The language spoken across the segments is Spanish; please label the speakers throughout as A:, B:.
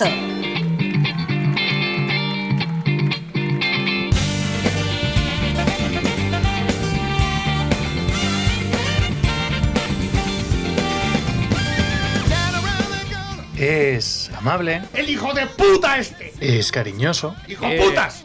A: esto.
B: Es amable,
C: ¡El hijo de puta este!
B: es cariñoso.
C: ¡Hijo
B: Eh,
C: putas!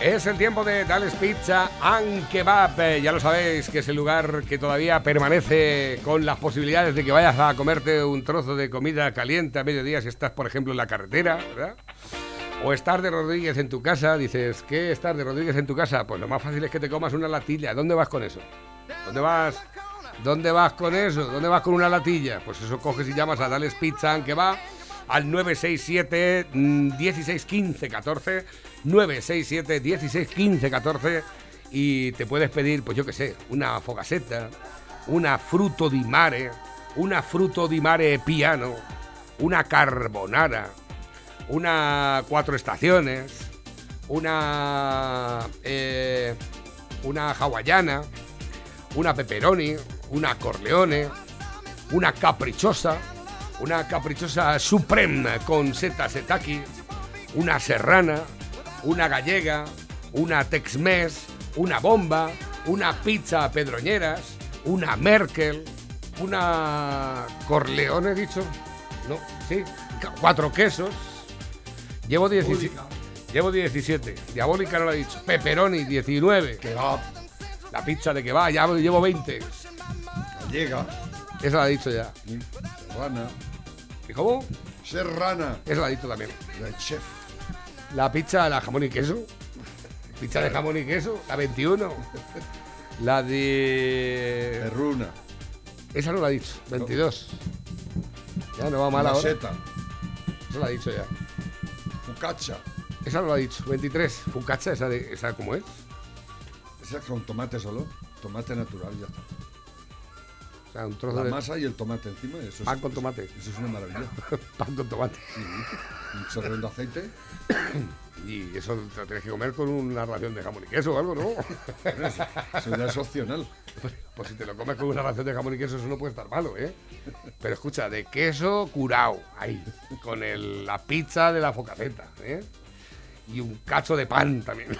D: Es el tiempo de Dales Pizza and. Eh, Ya lo sabéis que es el lugar que todavía permanece con las posibilidades de que vayas a comerte un trozo de comida caliente a mediodía si estás, por ejemplo, en la carretera, ¿verdad? O estar de Rodríguez en tu casa, dices, ¿qué estar de Rodríguez en tu casa? Pues lo más fácil es que te comas una latilla. ¿Dónde vas con eso? ¿Dónde vas? ¿Dónde vas con eso? ¿Dónde vas con una latilla? Pues eso coges y llamas a Dales Pizza and al 967 mm, 16 15 14 967 16 15 14 y te puedes pedir, pues yo qué sé, una fogaseta, una fruto di mare, una fruto di mare piano, una carbonara, una cuatro estaciones, una eh, una hawaiana, una pepperoni, una corleone, una caprichosa, una caprichosa supreme con seta setaki, una serrana, una gallega, una tex-mex, una bomba, una pizza pedroñeras, una Merkel, una Corleone, he dicho. No, sí, cuatro quesos. Llevo 17. Llevo 17. Diabólica no lo he dicho. Pepperoni, 19. La pizza de que va, ya llevo 20.
E: Llega.
D: Esa la he dicho ya.
E: Serrana.
D: ¿Y cómo?
E: Serrana.
D: Esa la he dicho también.
E: La chef.
D: La pizza, la jamón y queso. Pizza de jamón y queso, la 21. La de.
E: Perruna.
D: Esa no la he dicho, 22. Ya no va mal
E: La
D: ahora.
E: seta.
D: Esa la he dicho ya.
E: Focaccia.
D: Esa no la he dicho, 23. Fucacha, esa, de, esa cómo es.
E: Esa es con tomate solo. Tomate natural, ya está.
D: O sea, un trozo
E: La
D: de
E: masa y el tomate encima. Eso
D: pan
E: es,
D: con tomate.
E: Eso es una maravilla.
D: Pan con tomate.
E: Un chorrón de aceite.
D: Y eso te lo tienes que comer con una ración de jamón y queso o algo, ¿no?
E: Eso ya es opcional.
D: Pues si te lo comes con una ración de jamón y queso, eso no puede estar malo, ¿eh? Pero escucha, de queso curado, ahí, con el- la pizza de la focaceta, ¿eh? Y un cacho de pan también.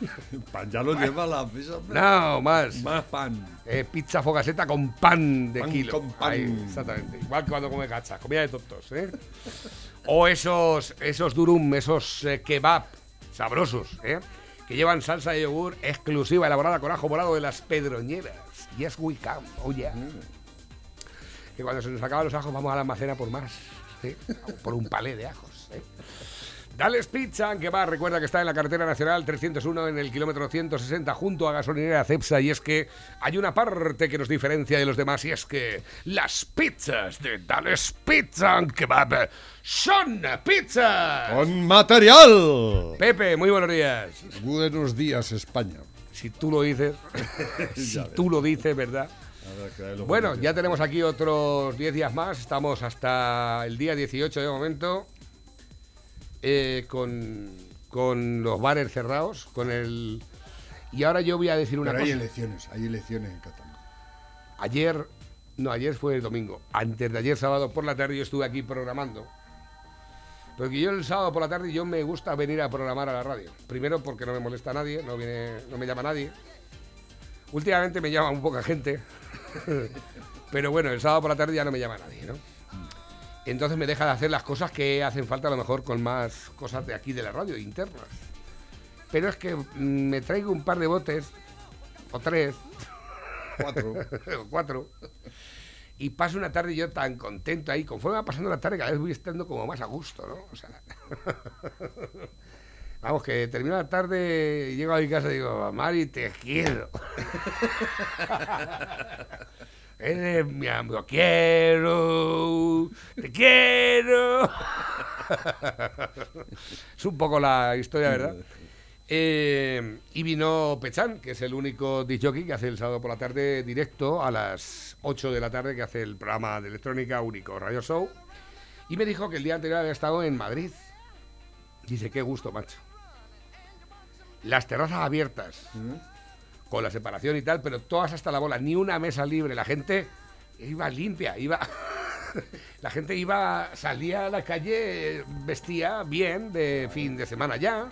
E: Pan ya lo lleva la pizza.
D: No, más.
E: Más pan.
D: Eh, pizza focaceta con pan de
E: Pan
D: kilo.
E: con pan.
D: Ahí, exactamente. Igual que cuando come cachas, comida de tontos, ¿eh? O esos, esos durum, esos eh, kebab sabrosos, ¿eh? Que llevan salsa de yogur exclusiva elaborada con ajo morado de las pedroñeras. Yes, we can. Oh, yeah. Que cuando se nos acaban los ajos vamos a la almacena por más. ¿eh? Por un palé de ajos. ¿eh? Dales Pizza, que va, recuerda que está en la carretera nacional 301 en el kilómetro 160 junto a gasolinera Cepsa y es que hay una parte que nos diferencia de los demás y es que las pizzas de Dales Pizza and Kebab son pizzas.
E: Con material.
D: Pepe, muy buenos días.
E: Buenos días, España.
D: Si tú lo dices, si tú lo dices, ¿verdad?
E: Que
D: Bueno, ya tenemos aquí otros 10 días más. Estamos hasta el día 18 de momento. Eh, con, con los bares cerrados. Con el. Y ahora yo voy a decir una
E: Pero hay
D: cosa.
E: elecciones. Hay elecciones en Cataluña.
D: Ayer. No, ayer fue el domingo. Antes de ayer, sábado por la tarde, yo estuve aquí programando. Porque yo el sábado por la tarde yo me gusta venir a programar a la radio. Primero porque no me molesta nadie, no, viene, no me llama nadie. Últimamente me llama un poca gente. Pero bueno, el sábado por la tarde ya no me llama nadie, ¿no? Entonces me deja de hacer las cosas que hacen falta a lo mejor con más cosas de aquí de la radio, internas. Pero es que mm, me traigo un par de botes, o tres,
E: Cuatro.
D: o cuatro. Y paso una tarde yo tan contento ahí. Conforme va pasando la tarde, cada vez voy estando como más a gusto, ¿no? O sea. Vamos, que termina la tarde y llego a mi casa y digo, Mari, te quiero. Eres mi amigo, quiero, te quiero. es un poco la historia, ¿verdad? Eh, y vino Pechán, que es el único disc jockey que hace el sábado por la tarde directo a las 8 de la tarde, que hace el programa de electrónica único, Radio Show. Y me dijo que el día anterior había estado en Madrid. Dice, qué gusto, macho. Las terrazas abiertas, con la separación y tal, pero todas hasta la bola, ni una mesa libre. La gente iba limpia, iba. la gente iba, salía a la calle, vestía bien de fin de semana ya,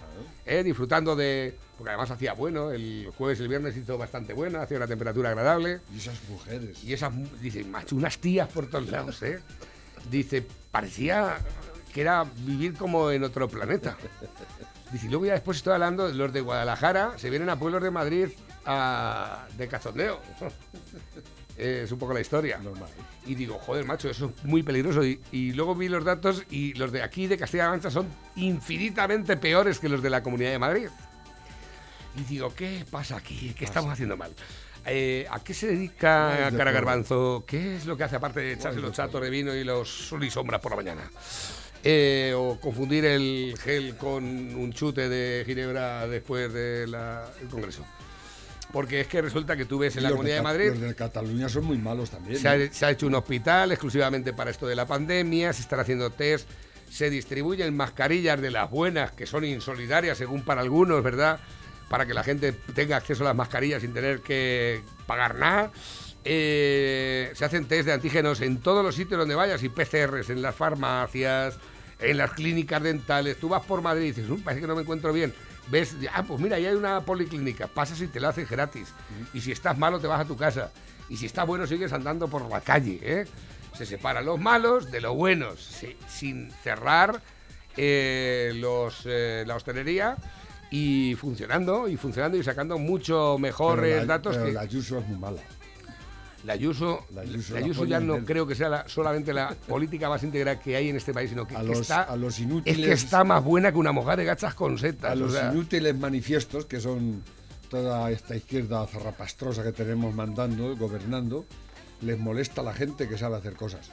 D: eh, disfrutando de. Porque además hacía bueno, el jueves y el viernes hizo bastante bueno, hacía una temperatura agradable.
E: Y esas mujeres.
D: Y esas, dice, macho, unas tías por todos lados, ¿eh? Dice, parecía que era vivir como en otro planeta. Dice, luego ya después estoy hablando de los de Guadalajara, se vienen a pueblos de Madrid de cachondeo. es un poco la historia.
E: Normal.
D: Y digo, joder, macho, eso es muy peligroso. Y, y luego vi los datos y los de aquí, de Castilla-La Mancha, son infinitamente peores que los de la Comunidad de Madrid. Y digo, ¿qué pasa aquí? ¿Qué estamos haciendo mal? Eh, ¿A qué se dedica Cara. Garbanzo? ¿Qué es lo que hace aparte de echarse los chatos de vino y los sol y sombras por la mañana? Eh, o confundir el gel con un chute de ginebra después del Congreso. Porque es que resulta que tú ves en
E: Y
D: la Comunidad de Madrid
E: Los de Cataluña son muy malos también.
D: se ha, se ha hecho un hospital exclusivamente para esto de la pandemia, se están haciendo test, se distribuyen mascarillas de las buenas, que son insolidarias según para algunos, ¿verdad? Para que la gente tenga acceso a las mascarillas sin tener que pagar nada. Eh, se hacen test de antígenos en todos los sitios donde vayas y PCRs en las farmacias, en las clínicas dentales. Tú vas por Madrid y dices, "Mm, parece que no me encuentro bien. Ves, ah, pues mira, ahí hay una policlínica, pasas y te la hacen gratis. Y si estás malo, te vas a tu casa. Y si estás bueno, sigues andando por la calle. ¿eh? Se separan los malos de los buenos, sí, sin cerrar eh, los, eh, la hostelería y funcionando, y funcionando y sacando mucho
E: Pero
D: mejores
E: la-
D: datos
E: pero
D: que
E: la Ayuso es muy mala.
D: La Ayuso,
E: La
D: la
E: Ayuso la
D: ya no
E: el-
D: creo que sea la- solamente la política más íntegra que hay en este país, sino que,
E: A
D: que
E: los-
D: está,
E: a los
D: es que está más buena que una mojada de gachas con setas.
E: A
D: o
E: los
D: sea,
E: inútiles manifiestos, que son toda esta izquierda zarrapastrosa que tenemos mandando, gobernando, les molesta la gente que sabe hacer cosas.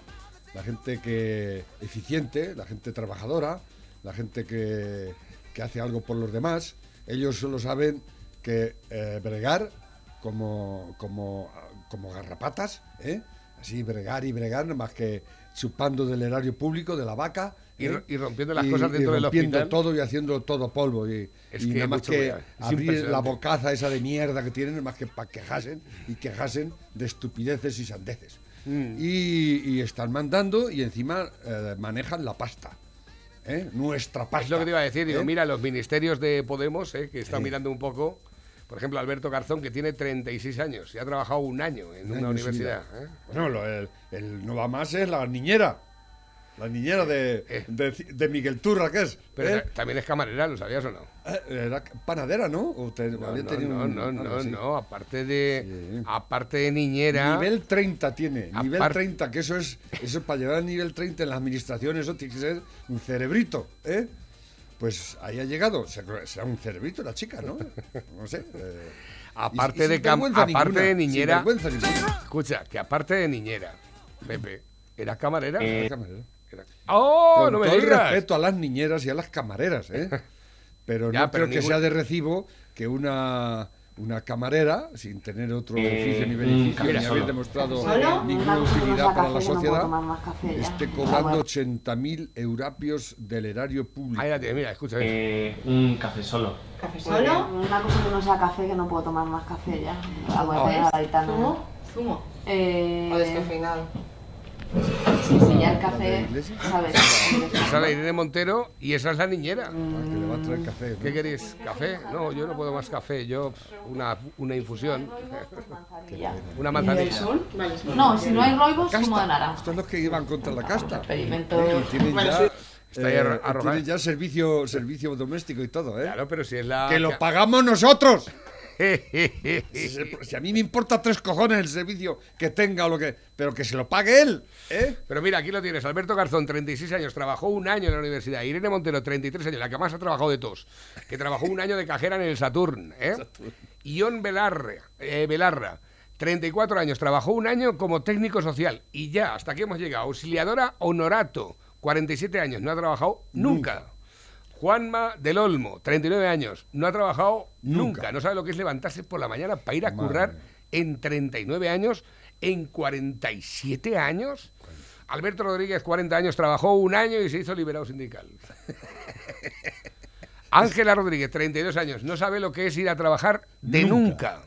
E: La gente que eficiente, la gente trabajadora, la gente que, que hace algo por los demás. Ellos solo saben que eh, bregar como, como, como garrapatas, ¿eh? así bregar y bregar, más que chupando del erario público, de la vaca.
D: Y
E: ¿eh?
D: y rompiendo las cosas dentro del
E: rompiendo
D: hospital.
E: todo y haciendo todo polvo. Y, y
D: que
E: nada más abrir la bocaza esa de mierda que tienen, más que para quejasen y quejasen de estupideces y sandeces.
D: Mm.
E: Y, están mandando y encima eh, manejan la pasta. ¿eh? Nuestra pasta.
D: Es lo que te iba a decir, digo, mira, los ministerios de Podemos, eh, que están mirando un poco, por ejemplo, Alberto Garzón, que tiene 36 años y ha trabajado un año en
E: Un
D: una
E: año
D: universidad. ¿eh?
E: Bueno, lo- el, el no va más es la niñera. La niñera de,
D: Eh.
E: de, de Miguel Turra, ¿qué es?
D: Pero
E: ¿Eh?
D: ta- también es camarera, ¿lo sabías o no?
E: Eh, Era panadera, ¿no? ¿O te-
D: No,
E: había
D: no,
E: tenido
D: no,
E: un-
D: no, no,
E: así?
D: no, aparte de,
E: Sí.
D: aparte de niñera...
E: Nivel 30 tiene, nivel
D: Aparte-
E: 30, que eso es, eso para llegar al nivel 30 en la administración, eso tiene que ser un cerebrito, ¿eh? Pues ahí ha llegado, será un cerebrito la chica, ¿no? No sé. eh,
D: Aparte
E: y- y
D: de aparte
E: ninguna,
D: de niñera-. Escucha, que aparte de niñera, Pepe, ¿eras camarera?
E: La camarera.
D: Era- ¡Oh,
E: Con
D: no me
E: todo el respeto a las niñeras y a las camareras, ¿eh? Pero
D: Ya,
E: no
D: pero
E: creo que sea de recibo que una, una camarera, sin tener otro
A: Eh,
E: oficio ni beneficio, ni haber
A: solo.
E: demostrado
F: ¿Solo?
E: ninguna utilidad para la
F: no
E: sociedad,
F: café ya.
E: esté
F: Ah,
E: cobrando
F: bueno.
E: 80.000 eurapios del erario público.
D: Ahí la tienes, mira, escucha.
A: Eh, un café solo.
F: ¿Café solo? Una cosa que no sea café, que no puedo tomar más café ya. Garitano.
G: ¿Zumo? ¿Zumo?
F: Eh,
G: ¿O descafeinado?
F: Sí, sí, ya el
E: ¿La de
F: café.
D: Esa es la Irene Montero y esa es la niñera.
E: Que le va a traer café. ¿no?
D: ¿Qué queréis? ¿Café? No, yo no puedo más café. Yo, una, una infusión. Una
G: ¿Y
D: manzanilla.
F: No, si no hay roibos,
E: Casta.
F: zumo de naranja.
E: Estos son los que iban contra la casta.
F: Experimento.
G: Sí.
D: Está ahí
E: eh, ya servicio, servicio doméstico y todo, ¿eh?
D: Claro, pero si es la.
E: ¡Que lo pagamos nosotros! Si, a mí me importa tres cojones el servicio que tenga o lo que... Pero que se lo pague él, ¿eh?
D: Pero mira, aquí lo tienes. Alberto Garzón, 36 años, trabajó un año en la universidad. Irene Montero, 33 años, la que más ha trabajado de todos, que trabajó un año de cajera en el Saturn. ¿eh? Ion Belarra, eh, Belarra, 34 años, trabajó un año como técnico social. Y ya, hasta aquí hemos llegado. Auxiliadora Honorato, 47 años, no ha trabajado nunca. Juanma del Olmo, 39 años, no ha trabajado nunca.
E: Nunca.
D: No sabe lo que es levantarse por la mañana para ir a
E: Madre
D: currar en 39 años, en 47 años. Alberto Rodríguez, 40 años, trabajó un año y se hizo liberado sindical. Ángela Rodríguez, 32 años, no sabe lo que es ir a trabajar de nunca.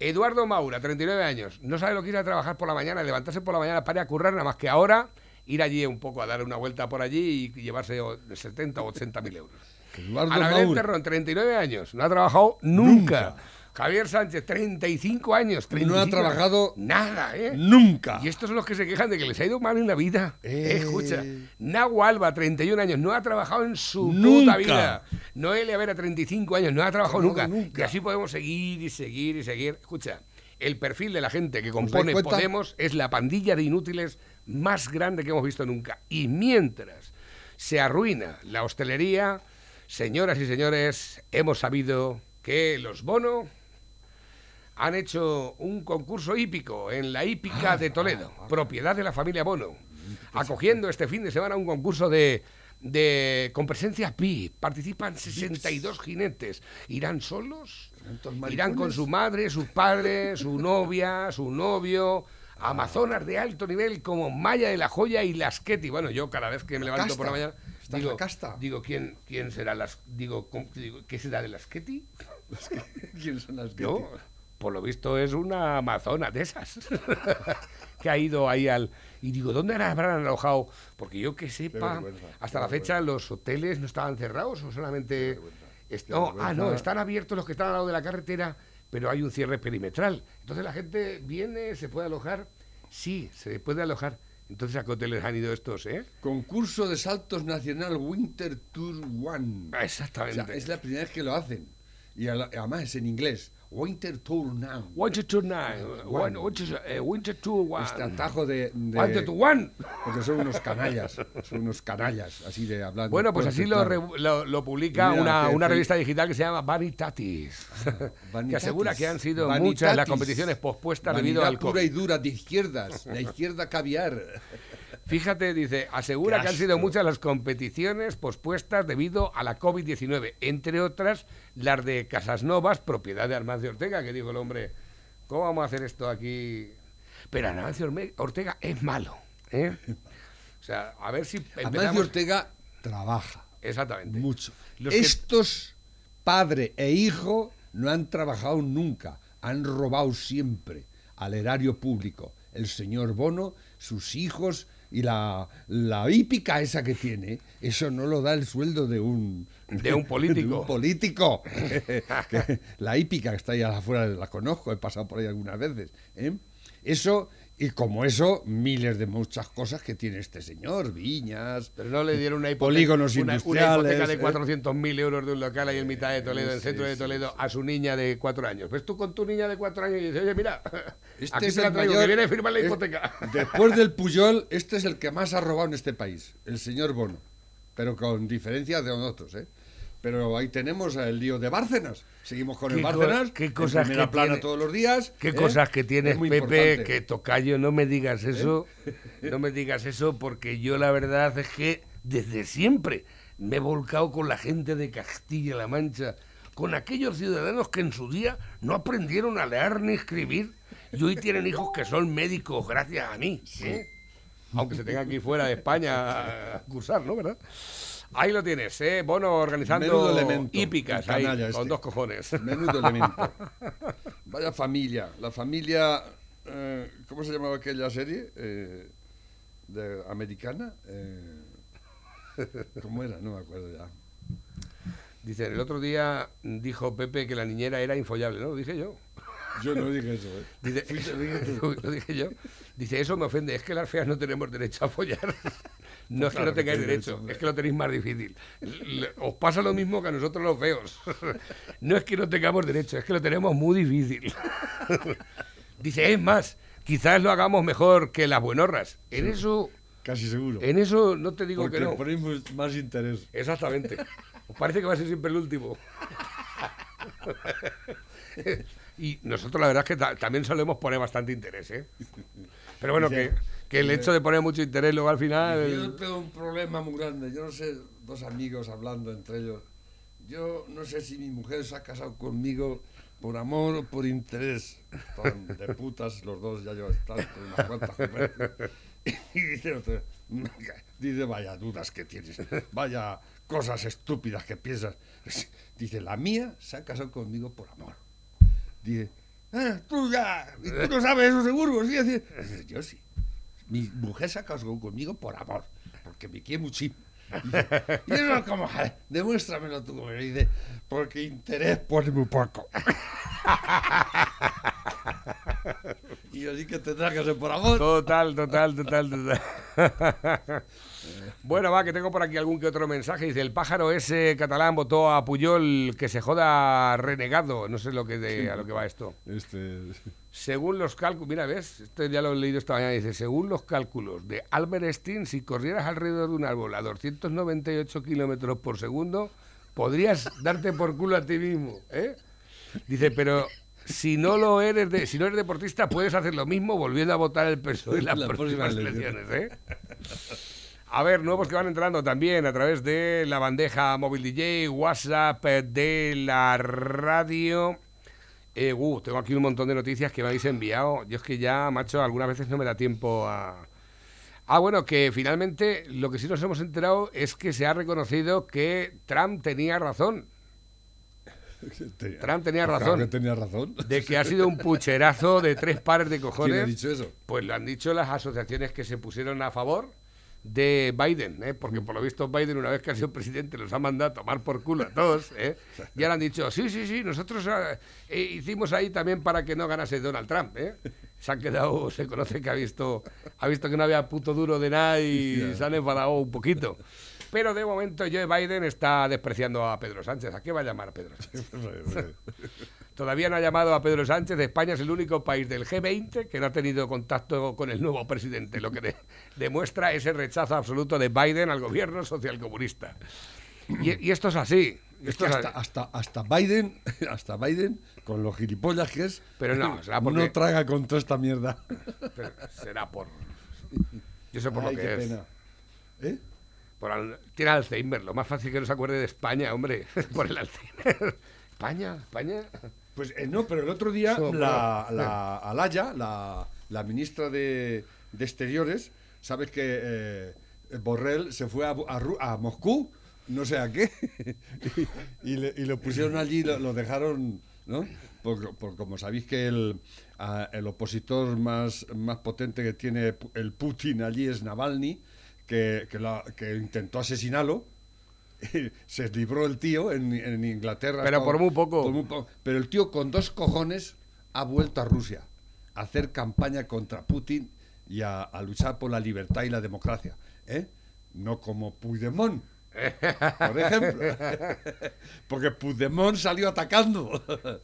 D: Eduardo Maura, 39 años, no sabe lo que es ir a trabajar por la mañana, levantarse por la mañana para ir a currar, nada más que ahora ir allí un poco a dar una vuelta por allí y llevarse o- 70 o 80 mil euros. Ana Belén. Terrón, 39 años, no ha trabajado nunca. Javier Sánchez, 35 años, 35
E: trabajado
D: nada, ¿eh?
E: Nunca.
D: Y estos son los que se quejan de que les ha ido mal en la vida.
E: Eh.
D: Escucha, Nahu Alba, 31 años, no ha trabajado en su
E: Nunca.
D: puta vida. Noelia Vera, 35 años, no ha trabajado nunca.
E: Nunca.
D: Y así podemos seguir y seguir y seguir. Escucha, el perfil de la gente que compone? Podemos es la pandilla de inútiles más grande que hemos visto nunca. Y mientras se arruina la hostelería, señoras y señores, hemos sabido que los Bono han hecho un concurso hípico en la hípica de Toledo, propiedad de la familia Bono, acogiendo este fin de semana un concurso de, de con presencia pi. Participan 62 jinetes. ¿Irán solos? Irán con su madre, sus padres, su novia, su novio. Amazonas de alto nivel como Maya de la Joya y Lasqueti. Bueno, yo cada vez que me levanto por la mañana digo,
E: la casta.
D: digo ¿quién, quién será las digo, ¿cómo- digo, ¿qué será de Lasqueti?
E: ¿Quién son
D: Yo, por lo visto, es una amazona de esas que ha ido ahí al. Y digo, ¿dónde habrán alojado? Porque yo que sepa, hasta la fecha los hoteles no estaban cerrados o solamente. no, ah, no, están abiertos los que están al lado de la carretera, pero hay un cierre perimetral. Entonces la gente viene, se puede alojar. Sí, se puede alojar. Entonces, ¿a qué hoteles han ido estos, eh?
E: Concurso de saltos nacional Winter Tour One. O
D: Exactamente.
E: sea, es la primera vez que lo hacen. Y además es en inglés. Winter Tour Now.
D: Winter to nine, one, winter, eh, winter to one.
E: Este atajo de, de-
D: Winter to one.
E: Porque son unos canallas. Son unos canallas, así de hablando.
D: Bueno, pues así lo, re- lo, lo publica
E: Mira,
D: una,
E: que
D: una revista digital que se llama Vanitatis, que
E: Vanitatis.
D: asegura que han sido
E: Vanitatis.
D: muchas las competiciones pospuestas debido
E: Vanidad
D: al
E: pura
D: COVID.
E: y dura de izquierdas. La izquierda caviar.
D: Fíjate, dice, asegura que han sido muchas las competiciones pospuestas debido a la COVID-19, entre otras las de Casas Novas, propiedad de Armancio Ortega, que dijo el hombre, ¿cómo vamos a hacer esto aquí? Pero Armancio Ortega es malo, ¿eh? O sea, a ver si empezamos...
E: Amancio Ortega trabaja
D: Exactamente.
E: mucho.
D: Los que-
E: Estos, padre e hijo, no han trabajado nunca. Han robado siempre al erario público. El señor Bono, sus hijos y la, la hípica esa que tiene, eso no lo da el sueldo de un...
D: De un político.
E: de un político. La hípica que está ahí afuera, la conozco, he pasado por ahí algunas veces. ¿eh? Eso, y como eso, miles de muchas cosas que tiene este señor, viñas,
D: Pero no le dieron una hipoteca,
E: Polígonos
D: una, una
E: industriales,
D: hipoteca de
E: ¿eh?
D: 400.000 euros de un local ahí en mitad de Toledo, en el centro de Toledo, a su niña de cuatro años. Pues tú con tu niña de cuatro años y dices, oye, mira,
E: Este
D: aquí
E: es
D: te la traigo,
E: mayor-
D: que viene a firmar la
E: es-
D: hipoteca.
E: Después del Puyol, este es el que más ha robado en este país, el señor Bono. Pero con diferencia de nosotros, ¿eh? Pero ahí tenemos el lío de Bárcenas. Seguimos con el
D: co-
E: Bárcenas.
D: qué
E: en
D: cosas
E: primera
D: que
E: plana
D: tiene-
E: todos los días.
D: Qué
E: ¿eh?
D: cosas que tienes, Pepe,
E: importante. ¿Eh?
D: que tocayo, no me digas eso, no me digas eso, porque yo la verdad es que desde siempre me he volcado con la gente de Castilla-La Mancha, con aquellos ciudadanos que en su día no aprendieron a leer ni escribir y hoy tienen hijos que son médicos gracias a mí. ¿eh? Aunque se tengan que ir fuera de España a cursar, ¿no? ¿Verdad? Ahí lo tienes, ¿eh? Bono organizando hípicas ahí, con
E: este.
D: dos cojones.
E: Menudo elemento. Vaya familia. La familia. eh, ¿Cómo se llamaba aquella serie? Eh, de, ¿Americana? Eh, ¿Cómo era? No me acuerdo ya.
D: Dice, el otro día dijo Pepe que la niñera era infollable, ¿no? Lo dije yo.
E: Yo no dije eso, ¿eh?
D: Dice, lo dije yo. Dice, eso me ofende, es que las feas no tenemos derecho a follar. No es que no tengáis derecho, es que lo tenéis más difícil. Os pasa lo mismo que a nosotros los feos. No es que no tengamos derecho, es que lo tenemos muy difícil. Dice, es más, quizás lo hagamos mejor que las buenorras. En eso,
E: Casi seguro.
D: en eso no te digo
E: Porque
D: que no.
E: ponemos más interés.
D: Exactamente. Os parece que va a ser siempre el último. y nosotros la verdad es que ta- también solemos poner bastante interés, ¿eh? Pero bueno, que, que el hecho de poner mucho interés luego al
E: Yo
D: final...
E: tengo un problema muy grande. Yo no sé, dos amigos hablando entre ellos. Yo no sé si mi mujer se ha casado conmigo por amor o por interés. Están de putas los dos, ya yo unas cuantas conversaciones. Y dice otro, dice, vaya dudas que tienes, vaya cosas estúpidas que piensas. Dice, la mía se ha casado conmigo por amor. Dice, ah, tú ya, y tú no sabes eso seguro. ¿sí? Dice, yo sí. Mi mujer se casado conmigo por amor, porque me quiere muchísimo. Y eso como, "Joder, demuéstramelo tú. Dice, porque interés pone muy poco. y yo sí que tendrá que ser por amor.
D: Total, total, total, total. bueno, va, que tengo por aquí algún que otro mensaje. Dice, el pájaro ese catalán votó a Puyol que se joda renegado. No sé lo que de- a lo que va esto.
E: Este,
D: Según los cálculos, mira, ¿ves? Esto ya lo he leído esta mañana. Dice, según los cálculos de Albert Einstein, si corrieras alrededor de un árbol a 298 kilómetros por segundo, podrías darte por culo a ti mismo, ¿eh? Dice, pero si no lo eres, de, si no eres deportista, puedes hacer lo mismo volviendo a votar el PSOE en las próximas elecciones, ¿eh? A ver, nuevos que van entrando también a través de la bandeja móvil DJ, WhatsApp eh, de la radio. Eh, uh, tengo aquí un montón de noticias que me habéis enviado. Yo es que ya, macho, algunas veces no me da tiempo a... Ah, bueno, que finalmente lo que sí nos hemos enterado es que se ha reconocido que Trump tenía razón.
E: tenía-
D: Trump tenía
E: Claro
D: razón.
E: que tenía razón.
D: De que ha sido un pucherazo de tres pares de cojones.
E: ¿Quién ha dicho eso?
D: Pues lo han dicho las asociaciones que se pusieron a favor de Biden, ¿eh? porque por lo visto Biden una vez que ha sido presidente los ha mandado a tomar por culo a todos, ¿eh? y ahora han dicho, sí, sí, sí, nosotros eh, eh, hicimos ahí también para que no ganase Donald Trump, ¿eh? se han quedado, se conoce que ha visto, ha visto que no había puto duro de nada y se han enfadado un poquito. Pero de momento Joe Biden está despreciando a Pedro Sánchez. ¿A qué va a llamar a Pedro Sánchez? Todavía no ha llamado a Pedro Sánchez. España es el único país del G20 que no ha tenido contacto con el nuevo presidente, lo que de- demuestra ese rechazo absoluto de Biden al gobierno socialcomunista. Y, y esto es así.
E: Es que hasta,
D: así.
E: hasta, hasta Biden, hasta Biden, con los gilipollas que es,
D: Pero no, será porque-
E: no traga con toda esta mierda.
D: Pero será por. Yo sé por
E: Ay,
D: lo que
E: qué
D: es.
E: pena. ¿Eh?
D: Por al- tiene Alzheimer. Lo más fácil que no se acuerde de España, hombre. por el Alzheimer. España, España.
E: Pues eh, no, pero el otro día
D: So,
E: la, la Alaya, la, la ministra de, de Exteriores, sabes que eh, Borrell se fue a, a a Moscú, no sé a qué, y, le- y lo pusieron allí, lo, lo dejaron, ¿no? Por, por- como sabéis que el, a- el opositor más, más potente que tiene el Putin allí es Navalny, que, que, la- que intentó asesinarlo, se libró el tío en, en Inglaterra.
D: Pero por muy poco.
E: por muy po- Pero el tío con dos cojones ha vuelto a Rusia a hacer campaña contra Putin y a, a luchar por la libertad y la democracia. ¿eh? No como Puigdemont, por ejemplo. Porque Puigdemont salió atacando.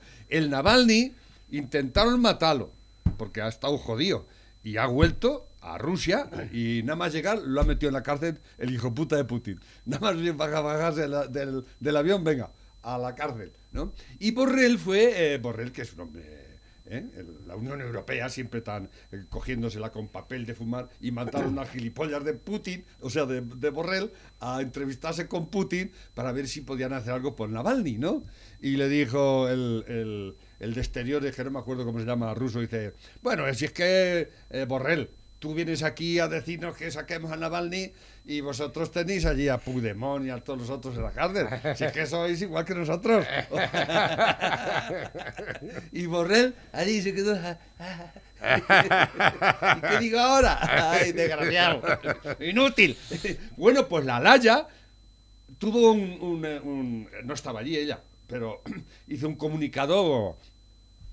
E: El Navalny intentaron matarlo, porque ha estado jodido. Y ha vuelto a Rusia y nada más llegar lo ha metido en la cárcel el hijo puta de Putin. Nada más baja- bajarse la- del, del avión, venga, a la cárcel. ¿no? Y Borrell fue, eh, Borrell que es un hombre... ¿eh? La Unión Europea siempre tan eh, cogiéndosela con papel de fumar y mandaron a gilipollas de Putin, o sea, de, de Borrell, a entrevistarse con Putin para ver si podían hacer algo por Navalny, ¿no? Y le dijo el, el, el de exteriores, que no me acuerdo cómo se llama, ruso, dice, bueno, si es que eh, Borrell, tú vienes aquí a decirnos que saquemos a Navalny y vosotros tenéis allí a Puigdemont y a todos los otros en la cárcel. Si es que sois igual que nosotros. y Borrell allí se quedó... ¿Y qué digo ahora? ¡Ay, desgraciado! ¡Inútil! Bueno, pues la Laya tuvo un, un, un- No estaba allí ella, pero hizo un comunicado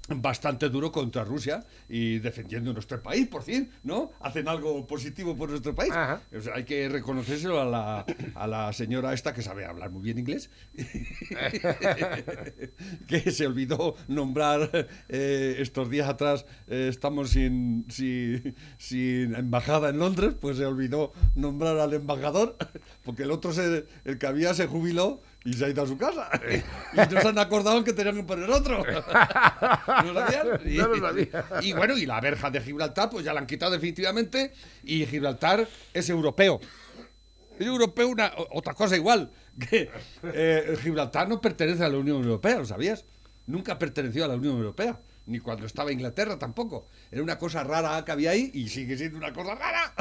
E: bastante duro contra Rusia y defendiendo nuestro país, por fin, ¿no? Hacen algo positivo por nuestro país. O sea, hay que reconocérselo a la, a la señora esta que sabe hablar muy bien inglés, que se olvidó nombrar eh, estos días atrás, eh, estamos sin, sin, sin embajada en Londres, pues se olvidó nombrar al embajador, porque el otro, se, el que había, se jubiló y se ha ido a su casa. Y no se han acordado que tenían que poner otro. ¿No lo sabías? Y,
D: No lo sabía.
E: y bueno, y la verja de Gibraltar, pues ya la han quitado definitivamente. Y Gibraltar es europeo. Es europeo una, otra cosa igual. Que eh, Gibraltar no pertenece a la Unión Europea, ¿lo sabías? Nunca perteneció a la Unión Europea. Ni cuando estaba Inglaterra tampoco. Era una cosa rara que había ahí y sigue siendo una cosa rara.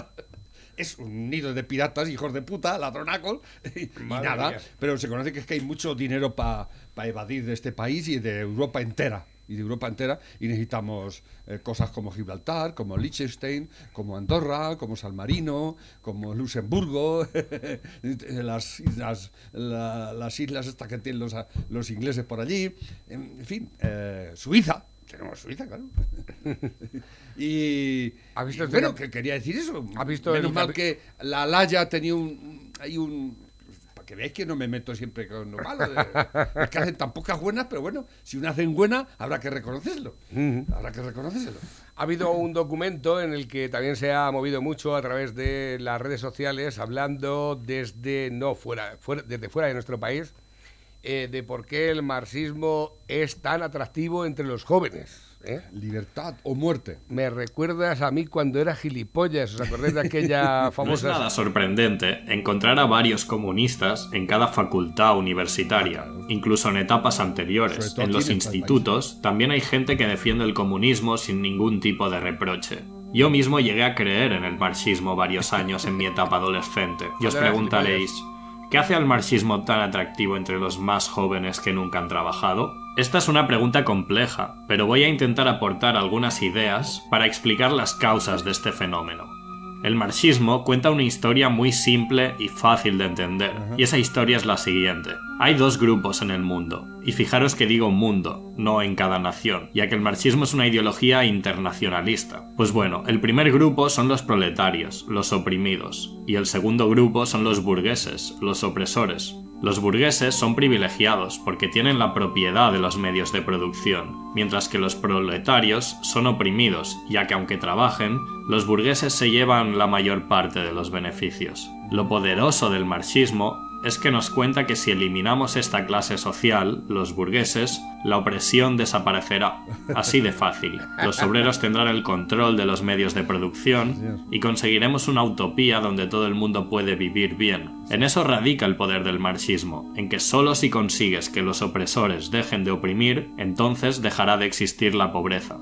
E: Es un nido de piratas, hijos de puta, ladronacos, y,
D: Madre
E: nada.
D: mía.
E: Pero se conoce que es que hay mucho dinero para evadir de este país y de Europa entera. Y de Europa entera. Y necesitamos eh, cosas como Gibraltar, como Liechtenstein, como Andorra, como San Marino, como Luxemburgo, las islas, la- las islas estas que tienen los, los ingleses por allí. En fin, eh, Suiza. Tenemos Suiza, claro. y
D: ¿Ha visto
E: y bueno, que quería decir eso.
D: ¿Ha visto
E: Menos
D: el
E: mal que la Laya tenía un. Hay un. Para que veáis que no me meto siempre con lo malo. de- es que hacen tan pocas buenas, pero bueno, si una hacen buena, habrá que reconocerlo. Habrá que reconocerlo.
D: Ha habido un documento en el que también se ha movido mucho a través de las redes sociales, hablando desde no fuera, fuera- desde fuera de nuestro país, eh, de por qué el marxismo es tan atractivo entre los jóvenes. ¿eh?
E: Libertad o muerte.
D: Me recuerdas a mí cuando era gilipollas, ¿os acordáis de aquella
H: No es
D: famosa...
H: nada sorprendente encontrar a varios comunistas en cada facultad universitaria, incluso en etapas anteriores. En los
E: este
H: institutos también hay gente que defiende el comunismo sin ningún tipo de reproche. Yo mismo llegué a creer en el marxismo varios años en mi etapa adolescente. Y os preguntaréis, ¿qué hace al marxismo tan atractivo entre los más jóvenes que nunca han trabajado? Esta es una pregunta compleja, pero voy a intentar aportar algunas ideas para explicar las causas de este fenómeno. El marxismo cuenta una historia muy simple y fácil de entender, y esa historia es la siguiente. Hay dos grupos en el mundo, y fijaros que digo mundo, no en cada nación, ya que el marxismo es una ideología internacionalista. Pues bueno, el primer grupo son los proletarios, los oprimidos, y el segundo grupo son los burgueses, los opresores. Los burgueses son privilegiados porque tienen la propiedad de los medios de producción, mientras que los proletarios son oprimidos, ya que aunque trabajen, los burgueses se llevan la mayor parte de los beneficios. Lo poderoso del marxismo es que nos cuenta que si eliminamos esta clase social, los burgueses, la opresión desaparecerá. Así de fácil. Los obreros tendrán el control de los medios de producción y conseguiremos una utopía donde todo el mundo puede vivir bien. En eso radica el poder del marxismo, en que solo si consigues que los opresores dejen de oprimir, entonces dejará de existir la pobreza.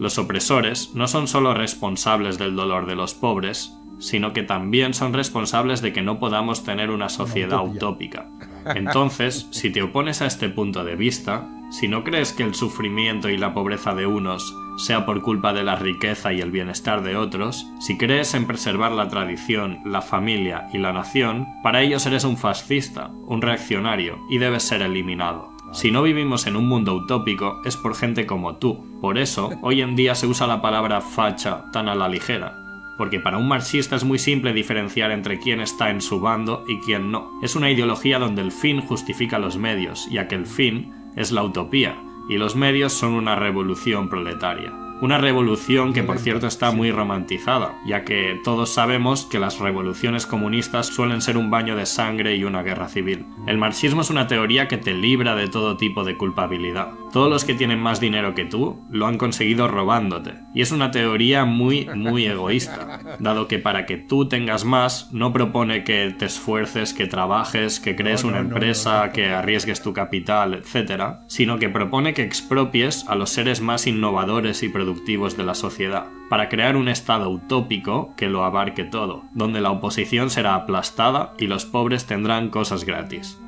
H: Los opresores no son solo responsables del dolor de los pobres, sino que también son responsables de que no podamos tener una sociedad utópica. Entonces, si te opones a este punto de vista, si no crees que el sufrimiento y la pobreza de unos sea por culpa de la riqueza y el bienestar de otros, si crees en preservar la tradición, la familia y la nación, para ellos eres un fascista, un reaccionario y debes ser eliminado. Si no vivimos en un mundo utópico es por gente como tú. Por eso, hoy en día se usa la palabra facha tan a la ligera. Porque para un marxista es muy simple diferenciar entre quién está en su bando y quién no. Es una ideología donde el fin justifica los medios, ya que el fin es la utopía, y los medios son una revolución proletaria. Una revolución que por cierto está muy romantizada, ya que todos sabemos que las revoluciones comunistas suelen ser un baño de sangre y una guerra civil. El marxismo es una teoría que te libra de todo tipo de culpabilidad. Todos los que tienen más dinero que tú lo han conseguido robándote. Y es una teoría muy, muy egoísta, dado que para que tú tengas más no propone que te esfuerces, que trabajes, que crees una empresa, que arriesgues tu capital, etc., sino que propone que expropies a los seres más innovadores y productivos de la sociedad, para crear un estado utópico que lo abarque todo, donde la oposición será aplastada y los pobres tendrán cosas gratis.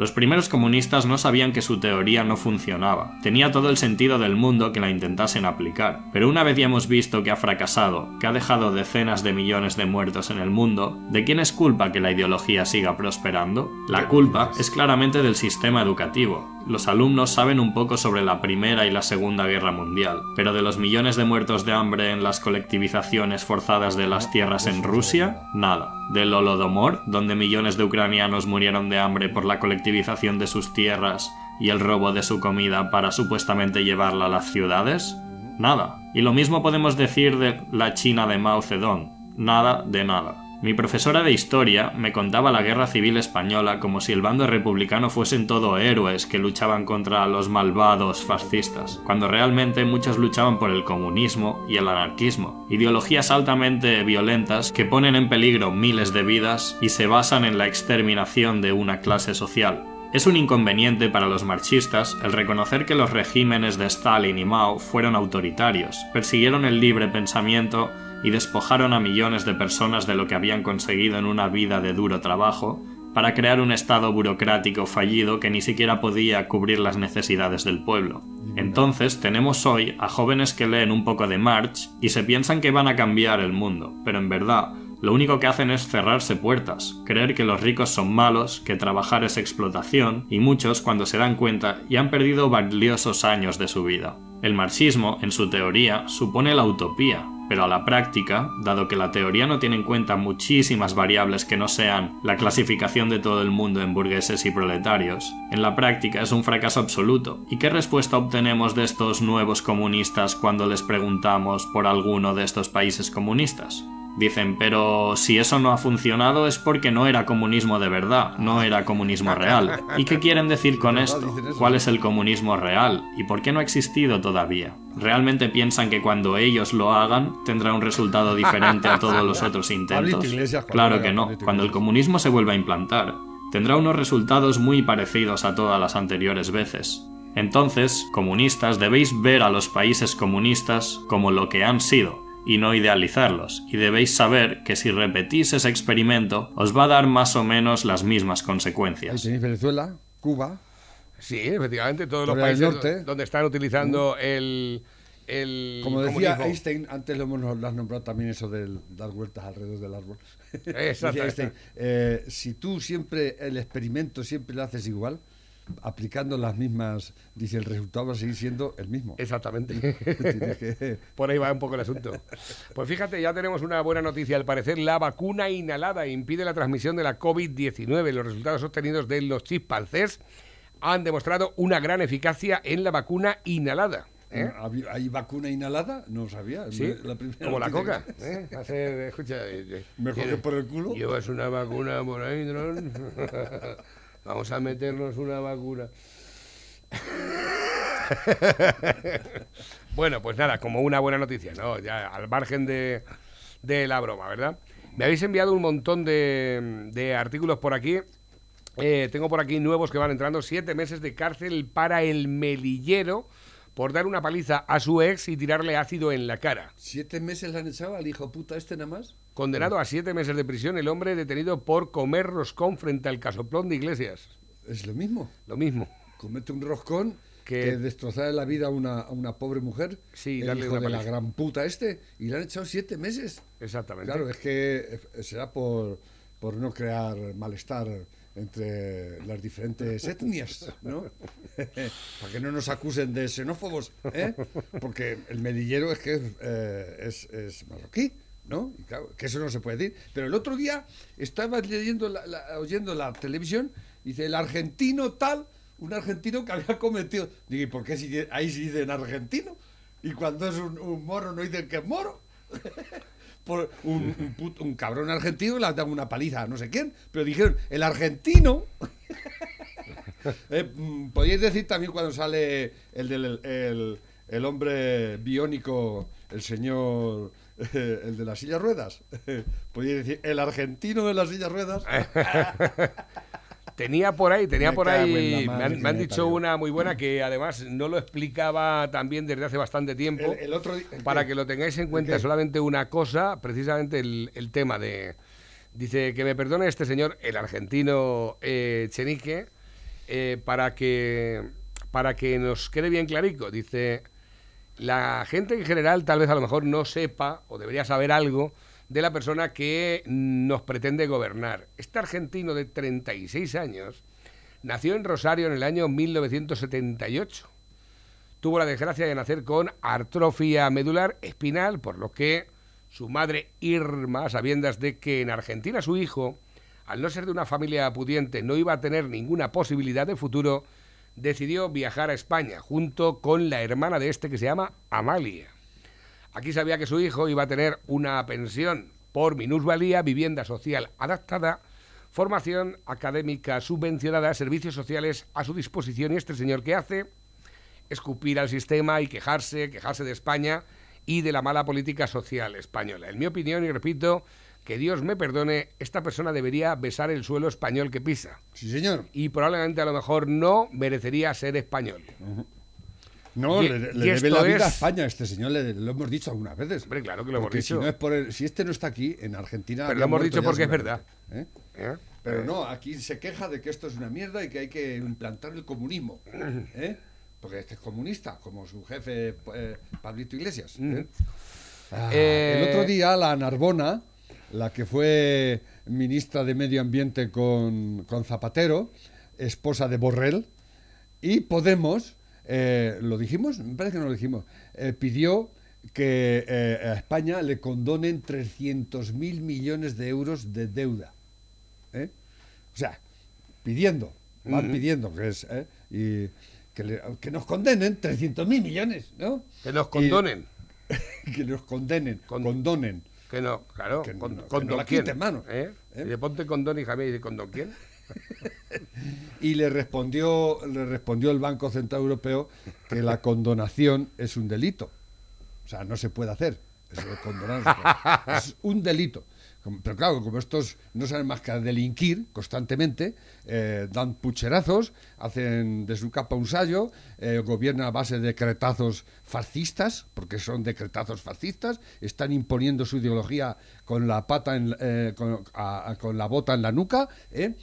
H: Los primeros comunistas no sabían que su teoría no funcionaba. Tenía todo el sentido del mundo que la intentasen aplicar. Pero una vez ya hemos visto que ha fracasado, que ha dejado decenas de millones de muertos en el mundo, ¿de quién es culpa que la ideología siga prosperando? La culpa es claramente del sistema educativo. Los alumnos saben un poco sobre la Primera y la Segunda Guerra Mundial, pero de los millones de muertos de hambre en las colectivizaciones forzadas de las tierras en Rusia, nada. Del Holodomor, donde millones de ucranianos murieron de hambre por la colectivización de sus tierras y el robo de su comida para supuestamente llevarla a las ciudades, nada. Y lo mismo podemos decir de la China de Mao Zedong, nada de nada. Mi profesora de historia me contaba la guerra civil española como si el bando republicano fuesen todo héroes que luchaban contra los malvados fascistas, cuando realmente muchos luchaban por el comunismo y el anarquismo, ideologías altamente violentas que ponen en peligro miles de vidas y se basan en la exterminación de una clase social. Es un inconveniente para los marxistas el reconocer que los regímenes de Stalin y Mao fueron autoritarios, persiguieron el libre pensamiento y despojaron a millones de personas de lo que habían conseguido en una vida de duro trabajo para crear un estado burocrático fallido que ni siquiera podía cubrir las necesidades del pueblo. Entonces tenemos hoy a jóvenes que leen un poco de Marx y se piensan que van a cambiar el mundo, pero en verdad lo único que hacen es cerrarse puertas, creer que los ricos son malos, que trabajar es explotación, y muchos, cuando se dan cuenta, ya han perdido valiosos años de su vida. El marxismo, en su teoría, supone la utopía, pero a la práctica, dado que la teoría no tiene en cuenta muchísimas variables que no sean la clasificación de todo el mundo en burgueses y proletarios, en la práctica es un fracaso absoluto. ¿Y qué respuesta obtenemos de estos nuevos comunistas cuando les preguntamos por alguno de estos países comunistas? Dicen, pero si eso no ha funcionado es porque no era comunismo de verdad, no era comunismo real. ¿Y qué quieren decir con esto? ¿Cuál es el comunismo real? ¿Y por qué no ha existido todavía? ¿Realmente piensan que cuando ellos lo hagan tendrá un resultado diferente a todos los otros intentos? Claro que no. Cuando el comunismo se vuelva a implantar, tendrá unos resultados muy parecidos a todas las anteriores veces. Entonces, comunistas, debéis ver a los países comunistas como lo que han sido, y no idealizarlos, y debéis saber que si repetís ese experimento os va a dar más o menos las mismas consecuencias.
E: tenéis Venezuela, Cuba,
D: Sí, efectivamente, todos los países
E: Norte.
D: donde están utilizando el, el
E: como decía
D: comunismo.
E: Einstein, antes lo hemos lo has nombrado también eso del dar vueltas alrededor del árbol.
D: Exacto.
E: Einstein, eh, si tú siempre el experimento siempre lo haces igual, aplicando las mismas, dice el resultado va a seguir siendo el mismo.
D: Exactamente.
E: Que-
D: Por ahí va un poco el asunto. Pues fíjate, ya tenemos una buena noticia. Al parecer, la vacuna inhalada impide la transmisión de la COVID-19. Los resultados obtenidos de los chimpancés han demostrado una gran eficacia en la vacuna inhalada. ¿eh?
E: ¿Había- ¿Hay vacuna inhalada? No sabía.
D: Sí,
E: La primera
D: como la coca.
E: que-
D: ¿eh? Escucha, eh, eh,
E: Mejor que
D: tienes-
E: por el culo.
D: Llevas una vacuna por ahí, ¿no? Vamos a meternos una vacuna. bueno, pues nada, como una buena noticia, ¿no? Ya al margen de, de la broma, ¿verdad? Me habéis enviado un montón de, de artículos por aquí. Eh, tengo por aquí nuevos que van entrando. Siete meses de cárcel para el melillero por dar una paliza a su ex y tirarle ácido en la cara.
E: ¿Siete meses le han echado al hijo puta este nada más?
D: Condenado a siete meses de prisión el hombre detenido por comer roscón frente al casoplón de Iglesias.
E: Es lo mismo.
D: Lo mismo.
E: Comete un roscón
D: Que-
E: que, destrozar la vida a una, a una pobre mujer,
D: Sí,
E: el
D: darle
E: hijo
D: una
E: de la gran puta este, y le han echado siete meses.
D: Exactamente.
E: Claro, es que eh, será por, por no crear malestar entre las diferentes etnias, ¿no? Para que no nos acusen de xenófobos, ¿eh? Porque el medillero es que eh, es, es marroquí, ¿no? Y claro, que eso no se puede decir. Pero el otro día estaba leyendo la- la- oyendo la televisión y dice, el argentino tal, un argentino que había cometido... Digo, ¿y por qué si- ahí sí dicen argentino? Y cuando es un, un moro no dicen que es moro. Por un, un put- un cabrón argentino le ha dado una paliza a no sé quién, pero dijeron, el argentino... Eh, mm, decir también cuando sale el del el, el hombre biónico, el señor, eh, el de las sillas ruedas. Podríais decir, el argentino de las sillas ruedas.
D: Tenía por ahí, tenía
E: Me
D: por ahí, me han, me han dicho una muy buena que además no lo explicaba también desde hace bastante tiempo.
E: El, el otro di-
D: Para que lo tengáis en cuenta solamente una cosa, precisamente el, el tema de... Dice que me perdone este señor, el argentino eh, Chenique, eh, para, que, para que nos quede bien clarico. Dice, la gente en general tal vez a lo mejor no sepa o debería saber algo de la persona que nos pretende gobernar. Este argentino de 36 años nació en Rosario en el año 1978 tuvo la desgracia de nacer con artrofia medular espinal, por lo que su madre Irma, sabiendas de que en Argentina su hijo, al no ser de una familia pudiente, no iba a tener ninguna posibilidad de futuro, decidió viajar a España junto con la hermana de este que se llama Amalia. Aquí sabía que su hijo iba a tener una pensión por minusvalía, vivienda social adaptada, formación académica subvencionada, servicios sociales a su disposición. Y este señor que hace escupir al sistema y quejarse, quejarse de España y de la mala política social española. En mi opinión, y repito, que Dios me perdone, esta persona debería besar el suelo español que pisa.
E: Sí, señor.
D: Y probablemente a lo mejor no merecería ser español.
E: No,
D: Y-
E: le, le
D: y
E: debe la vida a
D: es-
E: España a este señor, le- lo hemos dicho algunas veces.
D: Hombre, claro que lo hemos dicho.
E: Si, no es por el- si este no está aquí, en Argentina.
D: Pero lo hemos dicho porque es verdad.
E: ¿eh?
D: ¿Eh?
E: Pero no, aquí se queja de que esto es una mierda y que hay que implantar el comunismo. ¿eh? Porque este es comunista, como su jefe eh, Pablito Iglesias. ¿eh? Ah,
D: Eh,
E: El otro día la Narbona, la que fue ministra de Medio Ambiente con, con Zapatero, esposa de Borrell, y Podemos, eh, ¿lo dijimos? Me parece que no lo dijimos, eh, pidió que eh, a España le condonen 300 mil millones de euros de deuda. O sea, pidiendo, van pidiendo que es, ¿eh? y que, le- que nos condenen 300 mil millones, ¿no?
D: Que nos
E: Y-
D: condonen.
E: que nos condenen,
D: Con-
E: condonen.
D: Que no, claro.
E: Que
D: con,
E: no- que
D: con
E: no
D: don
E: la
D: quién,
E: quiten, mano.
D: ¿Eh?
E: ¿Eh?
D: Y le ponte condón y Javier y dice, ¿con don quién?
E: Y le respondió, le respondió el Banco Central Europeo que la condonación es un delito. O sea, no se puede hacer. Eso de condonar es un delito. Pero claro, como estos no saben más que delinquir constantemente, eh, dan pucherazos, hacen de su capa un sallo, eh, gobiernan a base de cretazos fascistas, porque son decretazos fascistas, están imponiendo su ideología con la pata, en, eh, con, a- a- con la bota en la nuca. ¿eh?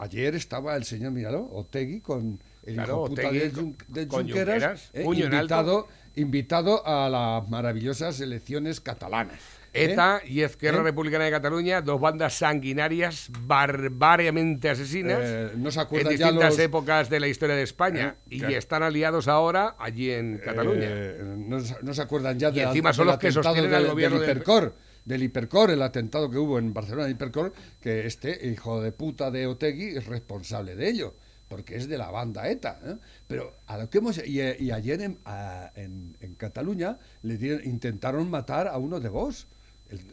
E: Ayer estaba el señor, míralo, Otegui, con el
D: Claro,
E: de, Jun- de
D: con
E: Junqueras, invitado, invitado a las maravillosas elecciones catalanas. ¿Eh?
D: ETA y Esquerra
E: ¿Eh?
D: Republicana de Cataluña, dos bandas sanguinarias, barbariamente asesinas,
E: Eh, no se
D: en distintas
E: los-
D: épocas de la historia de España.
E: Eh,
D: y
E: claro.
D: están aliados ahora allí en Cataluña.
E: Eh, no, se- no se acuerdan ya
D: Y
E: de,
D: encima son
E: del
D: los que sostienen al
E: del,
D: gobierno
E: del Hipercor, del Hipercor, el atentado que hubo en Barcelona, el Hipercor, que este hijo de puta de Otegui es responsable de ello, porque es de la banda ETA. ¿eh? Pero a lo que hemos y, eh, y ayer en, a- en- en Cataluña le dieron- intentaron matar a uno de vos.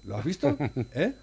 E: ¿Lo has visto? ¿Eh?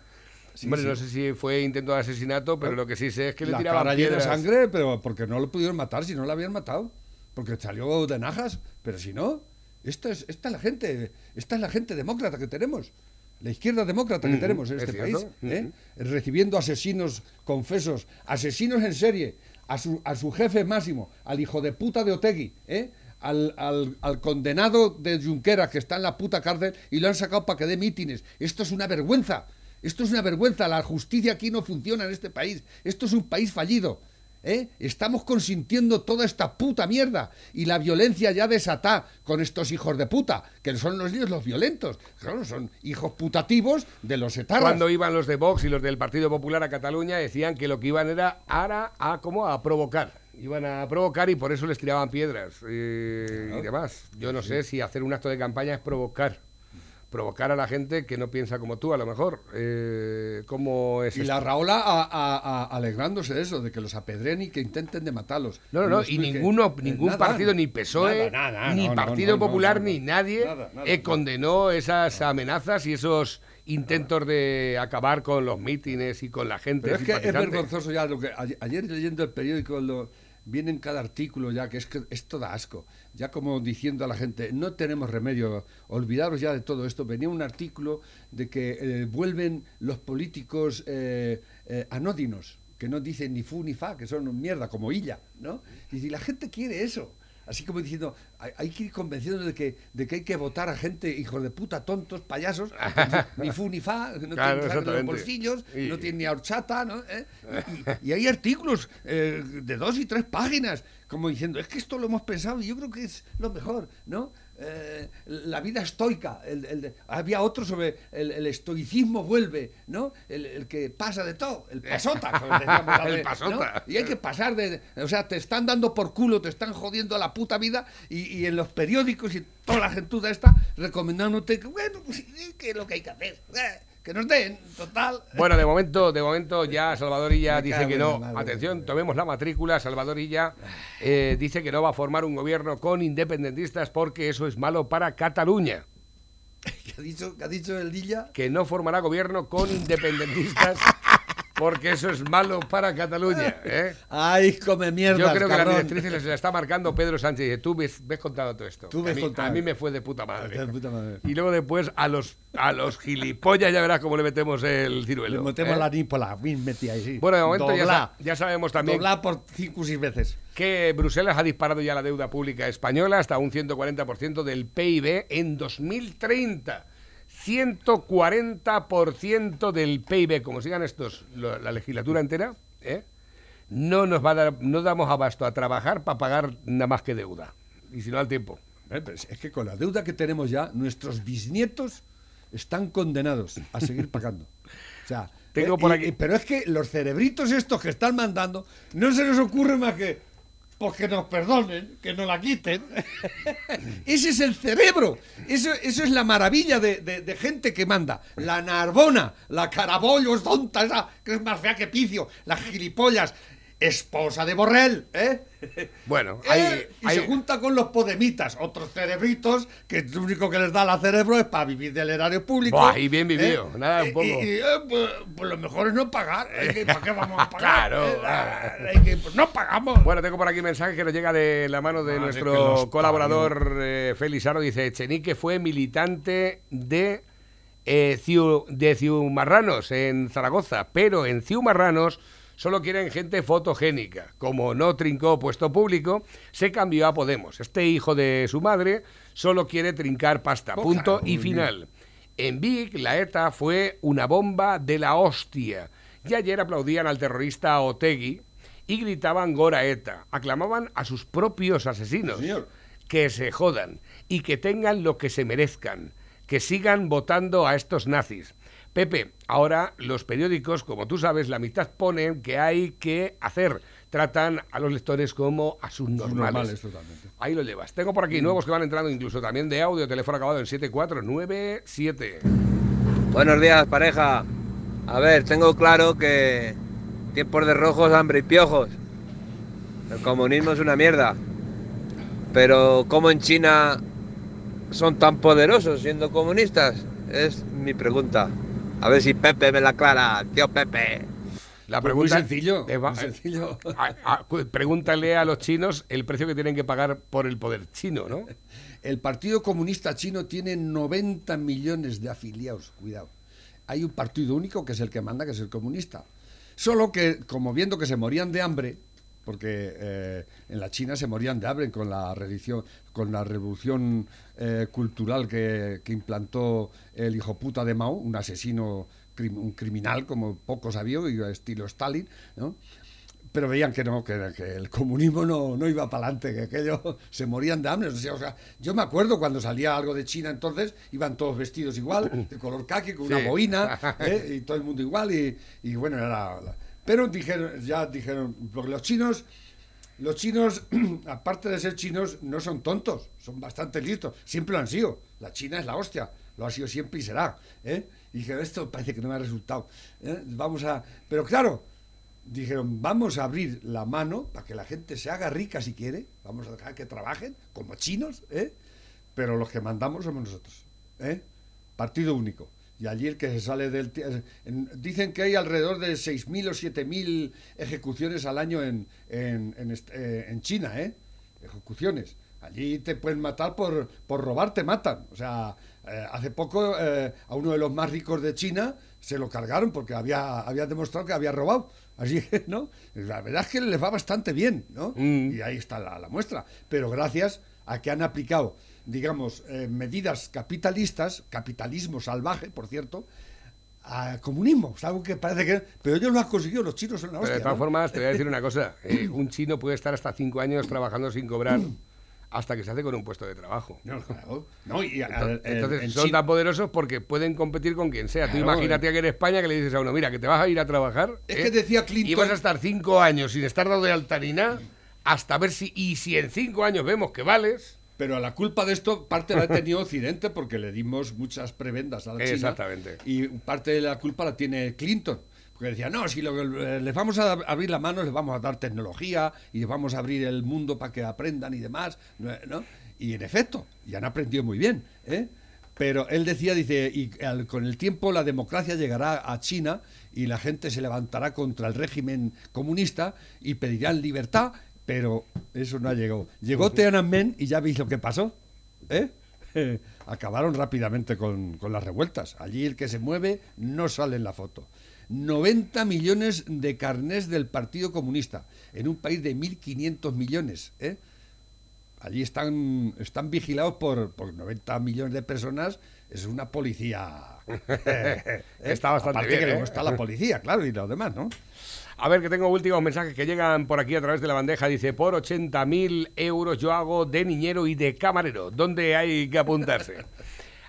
E: Sí,
D: Hombre,
E: sí.
D: no sé si fue intento de asesinato, pero lo que sí sé es que le
E: la
D: tiraban
E: cara llena de
D: piedras.
E: sangre, pero porque no lo pudieron matar si no lo habían matado. Porque salió de najas, pero si no, esta es, esta es la gente, esta es la gente demócrata que tenemos. La izquierda demócrata que tenemos en
D: es
E: este
D: cierto,
E: país, ¿eh? recibiendo asesinos confesos, asesinos en serie, a su, a su jefe máximo, al hijo de puta de Otegui, ¿eh? Al, al- condenado de Junqueras que está en la puta cárcel y lo han sacado para que dé mítines. Esto es una vergüenza. Esto es una vergüenza. La justicia aquí no funciona en este país. Esto es un país fallido. ¿eh? Estamos consintiendo toda esta puta mierda y la violencia ya desata con estos hijos de puta, que son los niños los violentos. Claro, son hijos putativos de los etarras.
D: Cuando iban los de Vox y los del Partido Popular a Cataluña decían que lo que iban era ara, a como a provocar. Iban a provocar y por eso les tiraban piedras eh, y demás. Yo no sé si hacer un acto de campaña es provocar. Provocar a la gente que no piensa como tú, a lo mejor. Eh, ¿Cómo es
E: Y
D: esto?
E: la Raola a- a- a- alegrándose de eso, de que los apedreen y que intenten de matarlos.
D: No, no, no, y ninguno,
E: eh,
D: ningún
E: nada,
D: partido, ni PSOE,
E: nada, nada,
D: ni
E: no,
D: Partido
E: no,
D: Popular, ni nadie eh, condenó esas amenazas y esos intentos de acabar con los mítines y con la gente.
E: Pero es que es vergonzoso ya lo que ayer leyendo el periódico lo, viene en cada artículo ya que es que esto da asco. Ya como diciendo a la gente, no tenemos remedio, olvidaros ya de todo esto. Venía un artículo de que eh, vuelven los políticos eh, eh, anódinos, que no dicen ni fu ni fa, que son mierda, como illa, ¿no? Y si la gente quiere eso. Así como diciendo, hay, hay que ir convenciendo de que, de que hay que votar a gente, hijos de puta, tontos, payasos, ni fu ni fa, no
D: Claro,
E: tienen sangre en los bolsillos,
D: Y-
E: no tienen ni horchata, ¿no? ¿Eh? Y, y hay artículos eh, de dos y tres páginas, como diciendo, es que esto lo hemos pensado y yo creo que es lo mejor, ¿no? Eh, la vida estoica, el- el había otro sobre el, el estoicismo vuelve, ¿no? El, que pasa de todo, el pasota, decíamos ¿no?
D: pasota.
E: Y hay que pasar de, o sea, te están dando por culo, te están jodiendo la puta vida y, y en los periódicos y toda la gentuda está recomendándote que, bueno, pues, que es lo que hay que hacer, eh, que nos den, total.
D: Bueno, de momento, de momento ya Salvadorilla dice que no. Atención, tomemos la matrícula. Salvadorilla eh, dice que no va a formar un gobierno con independentistas porque eso es malo para Cataluña.
E: ¿Qué ha dicho, qué ha dicho el Dilla?
D: que no formará gobierno con independentistas porque eso es malo para Cataluña. ¿eh?
E: Ay, come mierda.
D: Yo creo que la
E: cabrón.
D: directriz se la está marcando Pedro Sánchez. Dice, tú ves, ves contado todo esto.
E: Tú ves
D: a, mí,
E: contado.
D: a mí me fue de puta madre.
E: De puta madre.
D: Y luego después a los, a los gilipollas ya verás cómo le metemos el
E: Le
D: ciruelo.
E: metemos
D: ¿eh?
E: la nípola, ahí, sí.
D: Bueno, de momento ya, ya sabemos también
E: Dobla por cinco o seis veces.
D: que Bruselas ha disparado ya la deuda pública española hasta un 140% del PIB en 2030. 140% del PIB, como sigan estos lo- la legislatura entera, ¿eh? no nos va a dar, no damos abasto a trabajar para pagar nada más que deuda. Y si no al tiempo.
E: Eh, pero es que con la deuda que tenemos ya, nuestros bisnietos están condenados a seguir pagando. O sea,
D: Tengo
E: eh,
D: por aquí-
E: y- pero es que los cerebritos estos que están mandando, no se les ocurre más que, pues que nos perdonen, que nos la quiten. Ese es el cerebro. Eso, eso es la maravilla de, de- gente que manda. La Narbona, la Carabollo, tonta, esa que es más fea que Picio, las gilipollas, esposa de Borrell, ¿eh?
D: Bueno,
E: Eh,
D: hay,
E: y
D: hay-
E: se junta con los podemitas, otros cerebritos, que lo único que les da la cerebro es para vivir del erario público.
D: Buah, y bien vivido, nada, un poco.
E: Y, y, eh, pues, pues lo mejor es no pagar. que, ¿Para qué vamos a pagar?
D: Claro.
E: Eh, ah, hay que- pues no pagamos.
D: Bueno, tengo por aquí un mensaje que nos llega de la mano de
E: Madre
D: nuestro colaborador eh, Félix Aro. Dice, Echenique fue militante de, eh, Ciu- de Ciumarranos en Zaragoza, pero en Ciumarranos solo quieren gente fotogénica. Como no trincó puesto público, se cambió a Podemos. Este hijo de su madre solo quiere trincar pasta.
E: Oh,
D: Punto y final. En Vic, la ETA fue una bomba de la hostia. Y ayer aplaudían al terrorista Otegui y gritaban Gora ETA. Aclamaban a sus propios asesinos.
E: Señor.
D: Que se jodan y que tengan lo que se merezcan. Que sigan votando a estos nazis. Pepe, ahora los periódicos, como tú sabes, la mitad ponen que hay que hacer. Tratan a los lectores como a sus normales.
E: normales, totalmente.
D: Ahí lo llevas. Tengo por aquí nuevos que van entrando incluso también de audio, teléfono acabado en 7497.
I: Buenos días, pareja. A ver, tengo claro que tiempos de rojos, hambre y piojos. El comunismo es una mierda. Pero ¿cómo en China son tan poderosos siendo comunistas? Es mi pregunta. A ver si Pepe me la aclara, tío Pepe.
D: La
E: Pues muy
D: pregunta
E: sencillo, muy sencillo.
D: a- a- cu- pregúntale a los chinos el precio que tienen que pagar por el poder chino, ¿no?
E: El Partido Comunista Chino tiene 90 millones de afiliados, cuidado. Hay un partido único que es el que manda, que es el comunista. Solo que, como viendo que se morían de hambre, porque eh, en la China se morían de hambre con la religión, con la revolución eh, cultural que, que implantó el hijo puta de Mao, un asesino, crim- un criminal como pocos había, y estilo Stalin, ¿no? pero veían que no, que, que el comunismo no, no iba para adelante, que aquello se morían de hambre. O sea, yo me acuerdo cuando salía algo de China entonces, iban todos vestidos igual, de color caqui, con una
D: Sí.
E: boina, ¿eh? y todo el mundo igual, y, y bueno, era... Pero dijeron, ya dijeron, porque los chinos, los chinos, aparte de ser chinos, no son tontos, son bastante listos, siempre lo han sido. La China es la hostia, lo ha sido siempre y será. ¿eh? Y dijeron, esto parece que no me ha resultado. ¿eh? Vamos a... Pero claro, dijeron, vamos a abrir la mano para que la gente se haga rica si quiere, vamos a dejar que trabajen como chinos, ¿eh? pero los que mandamos somos nosotros. ¿eh? Partido único. Y allí el que se sale del... en- dicen que hay alrededor de 6.000 o 7.000 ejecuciones al año en, en, eh, en China, ¿eh? Ejecuciones. Allí te pueden matar por, por robar, te matan. O sea, eh, hace poco eh, a uno de los más ricos de China se lo cargaron porque había, había demostrado que había robado. Así que, ¿no? La verdad es que les va bastante bien, ¿no?
D: Mm.
E: Y ahí está la, la muestra. Pero gracias a que han aplicado, digamos, eh, medidas capitalistas, capitalismo salvaje, por cierto, a comunismo. Es algo que parece que... Pero ellos lo han conseguido, los chinos son la
D: Pero
E: hostia.
D: de todas
E: ¿no?
D: formas, te voy a decir una cosa. eh, un chino puede estar hasta cinco años trabajando sin cobrar hasta que se hace con un puesto de trabajo.
E: No, claro. No, y,
D: Entonces,
E: en
D: son
E: China-
D: tan poderosos porque pueden competir con quien sea. Tú imagínate que en España que le dices a uno, mira, que te vas a ir a trabajar.
E: Es
D: ¿eh?
E: que decía Clinton-
D: Y vas a estar cinco años sin estar dado de alta ni nada, hasta ver si. Y si en cinco años vemos que vales.
E: Pero la culpa de esto, parte la ha tenido Occidente porque le dimos muchas prebendas a la China.
D: Exactamente.
E: Y parte de la culpa la tiene Clinton. Porque decía, no, si lo eh, les vamos a abrir la mano, les vamos a dar tecnología y les vamos a abrir el mundo para que aprendan y demás. ¿no? Y en efecto, y han aprendido muy bien. ¿eh? Pero él decía, dice, y al- con el tiempo la democracia llegará a China y la gente se levantará contra el régimen comunista y pedirán libertad, pero eso no ha llegado. Llegó Tiananmen y ya veis lo que pasó. ¿eh? Acabaron rápidamente con, con las revueltas. Allí el que se mueve no sale en la foto. 90 millones de carnés del Partido Comunista en un país de 1.500 millones. ¿eh? Allí están, están vigilados por, por 90 millones de personas. Es una policía. ¿eh?
D: Está bastante
E: Aparte
D: bien,
E: que
D: ¿eh?
E: está la policía, claro, y los demás, ¿no?
D: A ver, que tengo últimos mensajes que llegan por aquí a través de la bandeja. Dice, por 80.000 euros yo hago de niñero y de camarero. ¿Dónde hay que apuntarse?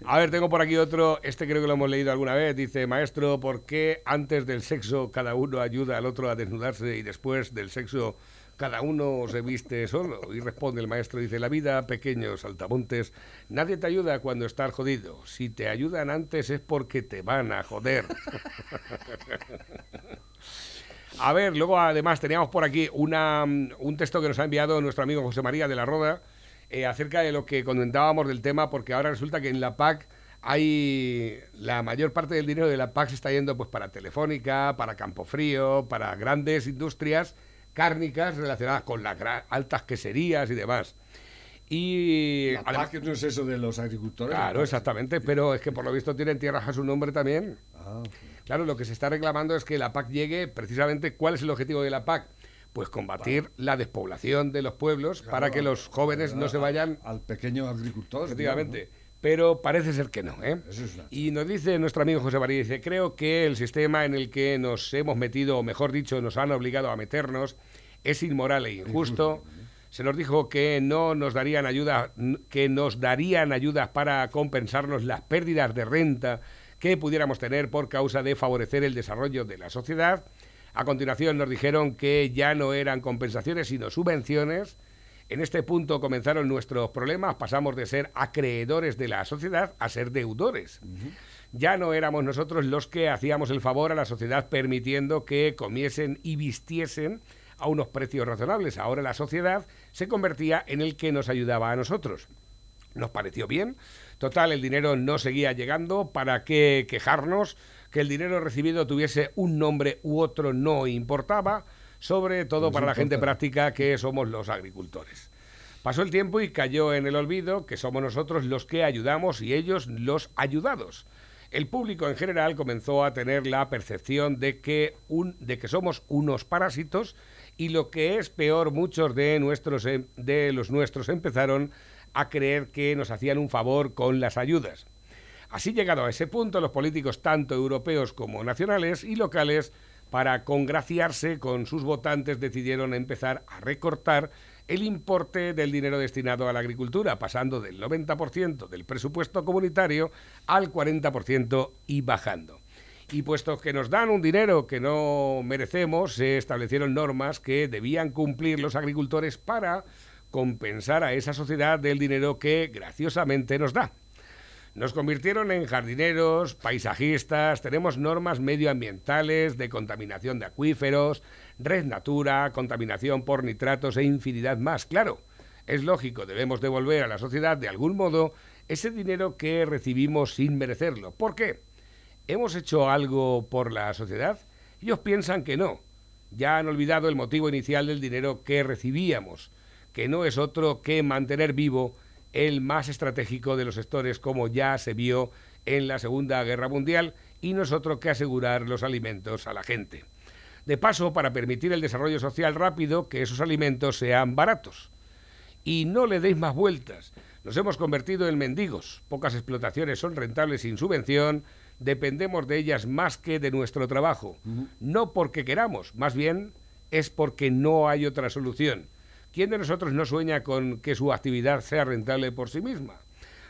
D: A ver, tengo por aquí otro, este creo que lo hemos leído alguna vez. Dice, maestro, ¿por qué antes del sexo cada uno ayuda al otro a desnudarse y después del sexo cada uno se viste solo? Y responde el maestro, dice, la vida, pequeños saltamontes, nadie te ayuda cuando estás jodido. Si te ayudan antes es porque te van a joder. A ver, luego además teníamos por aquí una, un texto que nos ha enviado nuestro amigo José María de la Roda eh, acerca de lo que comentábamos del tema, porque ahora resulta que en la PAC hay la mayor parte del dinero de la PAC se está yendo pues para Telefónica, para Campofrío, para grandes industrias cárnicas relacionadas con las altas queserías y demás. Y
E: La
D: además-
E: PAC no es eso de los agricultores.
D: Claro, exactamente, pero es que por lo visto tienen tierras a su nombre también.
E: Ah,
D: Claro, lo que se está reclamando es que la PAC llegue precisamente. ¿Cuál es el objetivo de la PAC? Pues combatir la despoblación de los pueblos para que los jóvenes no se vayan.
E: Al pequeño agricultor.
D: Efectivamente. Pero parece ser que no, ¿eh?
E: Es
D: Y nos dice nuestro amigo José María, dice, creo que el sistema en el que nos hemos metido, o mejor dicho, nos han obligado a meternos, es inmoral e injusto. Se nos dijo que no nos darían ayuda, que nos darían ayudas para compensarnos las pérdidas de renta que pudiéramos tener por causa de favorecer el desarrollo de la sociedad. A continuación nos dijeron que ya no eran compensaciones, sino subvenciones. En este punto comenzaron nuestros problemas, pasamos de ser acreedores de la sociedad a ser deudores. Ya no éramos nosotros los que hacíamos el favor a la sociedad permitiendo que comiesen y vistiesen a unos precios razonables. Ahora la sociedad se convertía en el que nos ayudaba a nosotros. Nos pareció bien. Total, el dinero no seguía llegando. ¿Para qué quejarnos? Que el dinero recibido tuviese un nombre u otro no importaba, sobre todo
E: Pues
D: para la gente práctica que somos los agricultores. Pasó el tiempo y cayó en el olvido que somos nosotros los que ayudamos y ellos los ayudados. El público en general comenzó a tener la percepción de que, un, de que somos unos parásitos y lo que es peor, muchos de, nuestros, em- de los nuestros empezaron a creer que nos hacían un favor con las ayudas. Así llegado a ese punto, los políticos, tanto europeos como nacionales y locales, para congraciarse con sus votantes, decidieron empezar a recortar el importe del dinero destinado a la agricultura, pasando del 90% del presupuesto comunitario al 40% y bajando. Y puesto que nos dan un dinero que no merecemos, se establecieron normas que debían cumplir los agricultores para compensar a esa sociedad del dinero que graciosamente nos da. Nos convirtieron en jardineros, paisajistas, tenemos normas medioambientales de contaminación de acuíferos, red natura, contaminación por nitratos e infinidad más. Claro, es lógico, debemos devolver a la sociedad de algún modo ese dinero que recibimos sin merecerlo. ¿Por qué? ¿Hemos hecho algo por la sociedad? Ellos piensan que no. Ya han olvidado el motivo inicial del dinero que recibíamos, que no es otro que mantener vivo el más estratégico de los sectores, como ya se vio en la Segunda Guerra Mundial, y no es otro que asegurar los alimentos a la gente. De paso, para permitir el desarrollo social rápido, que esos alimentos sean baratos. Y no le deis más vueltas. Nos hemos convertido en mendigos. Pocas explotaciones son rentables sin subvención. Dependemos de ellas más que de nuestro trabajo. No porque queramos, más bien es porque no hay otra solución. ¿Quién de nosotros no sueña con que su actividad sea rentable por sí misma?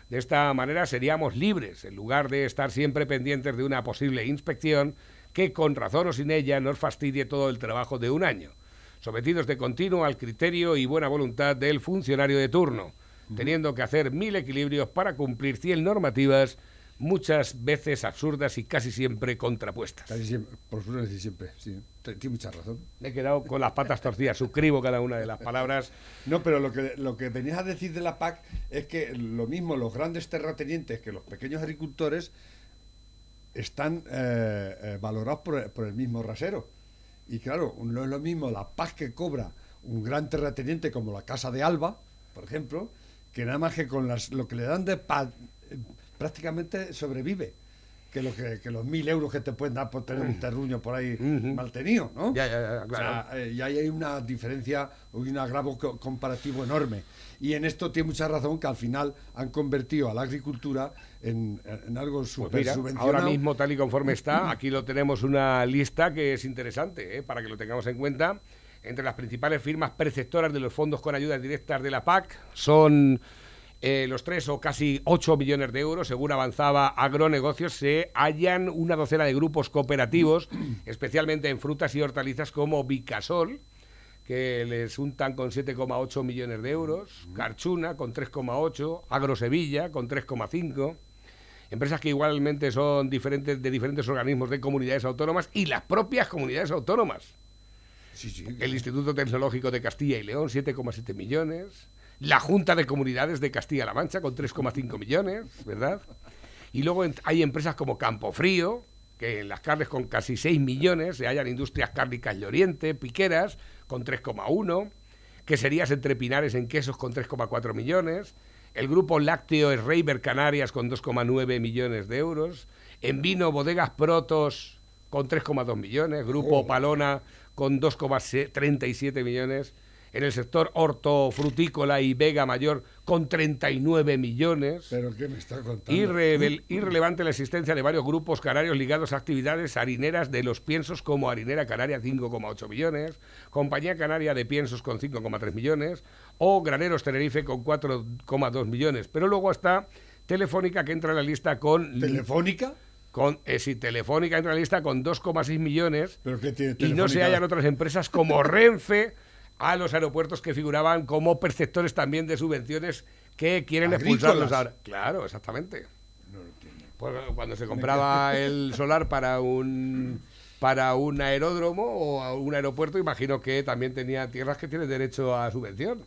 D: De esta manera seríamos libres, en lugar de estar siempre pendientes de una posible inspección que, con razón o sin ella, nos fastidie todo el trabajo de un año, sometidos de continuo al criterio y buena voluntad del funcionario de turno, teniendo que hacer mil equilibrios para cumplir 100 normativas muchas veces absurdas y casi siempre contrapuestas.
E: Casi siempre, por supuesto decir siempre, sí. Tiene mucha razón.
D: Me he quedado con las patas torcidas, suscribo cada una de las palabras.
E: No, pero lo que, lo que venías a decir de la PAC es que lo mismo los grandes terratenientes que los pequeños agricultores están eh, eh, valorados por, el- por el mismo rasero. Y claro, no es lo mismo la PAC que cobra un gran terrateniente como la Casa de Alba, por ejemplo, que nada más que con las, lo que le dan de PAC prácticamente sobrevive. Que, lo que, que los mil euros que te pueden dar por tener un terruño por ahí
D: Ujú.
E: mal tenido, ¿no?
D: Ya, ya, ya,
E: O
D: claro.
E: sea, eh, y ahí hay una diferencia, un agravo co- comparativo enorme. Y en esto tiene mucha razón que al final han convertido a la agricultura en, en algo
D: Pues
E: súper
D: mira,
E: subvencionado.
D: ahora mismo, tal y conforme está, aquí lo tenemos una lista que es interesante, ¿eh? para que lo tengamos en cuenta. Entre las principales firmas preceptoras de los fondos con ayudas directas de la PAC son eh, los tres o casi 8 millones de euros. Según avanzaba Agronegocios, se hallan una docena de grupos cooperativos, especialmente en frutas y hortalizas como Vicasol, que les untan con 7,8 millones de euros, Carchuna con 3,8, Agrosevilla con 3,5 empresas que igualmente son diferentes de diferentes organismos de comunidades autónomas y las propias comunidades autónomas.
E: Sí, sí,
D: El Instituto Tecnológico de Castilla y León, 7,7 millones. La Junta de Comunidades de Castilla-La Mancha, con 3,5 millones, ¿verdad? Y luego hay empresas como Campofrío, que en las carnes con casi 6 millones, se hallan Industrias Cárnicas de Oriente, Piqueras, con 3,1, Queserías Entre Pinares en quesos con 3,4 millones, el grupo lácteo Reiber Canarias con 2,9 millones de euros, en vino Bodegas Protos con 3,2 millones, Grupo Palona con 2,37 millones, en el sector hortofrutícola y Vega Mayor con 39 millones.
E: Pero ¿qué me está contando?
D: Irrelevante la existencia de varios grupos canarios ligados a actividades harineras de los piensos como Harinera Canaria 5,8 millones, Compañía Canaria de Piensos con 5,3 millones o Graneros Tenerife con 4,2 millones. Pero luego está Telefónica que entra en la lista con...
E: ¿Telefónica?
D: Con, eh, sí, Telefónica entra en la lista con 2,6 millones
E: ¿Pero qué tiene
D: y no se hallan otras empresas como Renfe a los aeropuertos que figuraban como perceptores también de subvenciones que quieren
E: Agrícolas.
D: expulsarlos ahora. Claro, exactamente. Pues, cuando se compraba el solar para un para un aeródromo o a un aeropuerto, imagino que también tenía tierras que tienen derecho a subvención.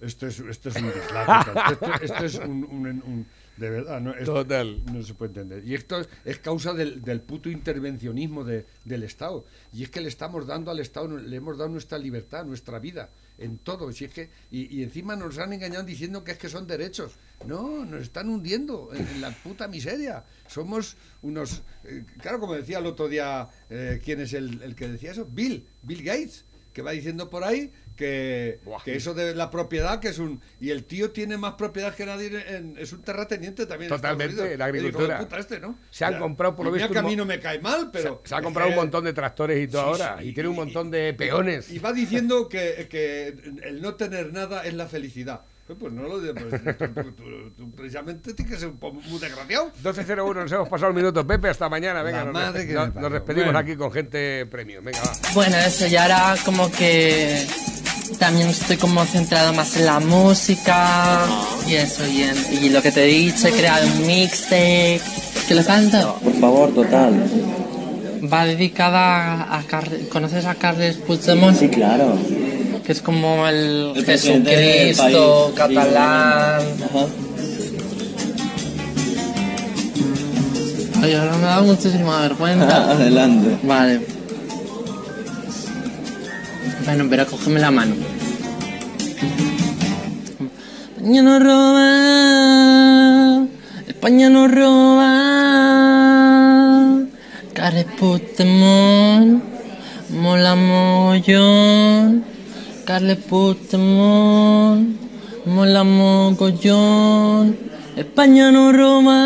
E: Esto es, esto es un dislate. total. Esto, esto es un, un- un- De verdad, no, esto
D: Total.
E: no se puede entender. Y esto es, es causa del, del puto intervencionismo de- del Estado. Y es que le estamos dando al Estado, le hemos dado nuestra libertad, nuestra vida, en todo. Si es que, y, y encima nos han engañado diciendo que es que son derechos. No, nos están hundiendo en, en la puta miseria. Somos unos. eh, claro, como decía el otro día, eh, ¿quién es el, el que decía eso? Bill, Bill Gates, que va diciendo por ahí que,
D: Buah.
E: que eso de la propiedad, que es un. Y el tío tiene más propiedad que nadie, en- es un terrateniente también.
D: Totalmente, la agricultura.
E: este, ¿no?
D: Se han
E: Ya.
D: comprado, por lo visto,
E: que a
D: un
E: mí no me cae mal, pero.
D: se ha comprado un montón de tractores y todo
E: Sí,
D: ahora.
E: sí,
D: y tiene un montón de peones.
E: Y va diciendo que, que el no tener nada es la felicidad. Pues pues no lo de, pues, tú, tú- tú precisamente tienes que ser un po- muy desgraciado.
D: 12.01, nos hemos pasado el minuto. Pepe, hasta mañana. Venga,
E: La
D: nos,
E: madre
D: despe-
E: que
D: nos- despedimos
E: Bueno.
D: aquí con gente premium. Venga, va.
J: Bueno, eso, y ahora como que también estoy como centrado más en la música y eso, y, en- y lo que te he dicho, he creado un mixtape. ¿Que lo canto?
K: Por favor, total.
J: Va dedicada a, Car- ¿Conoces a Carles Puigdemont?
K: Sí, claro.
J: Que es como el, Jesucristo
K: país,
J: catalán.
K: Ajá.
J: Oye, ahora me da muchísima vergüenza.
K: Adelante.
J: Vale. Bueno, pero cógeme la mano. España no roba. España no roba. Carles Puigdemont. Mola mogollón. Carles Puigdemont. Mola mogollón. España no roba.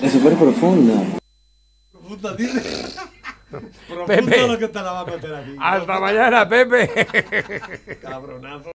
K: Es súper profunda.
E: Profunda, dice.
D: Pepe.
E: lo que te la va a meter aquí.
D: Hasta mañana, Pepe.
E: Cabronazo.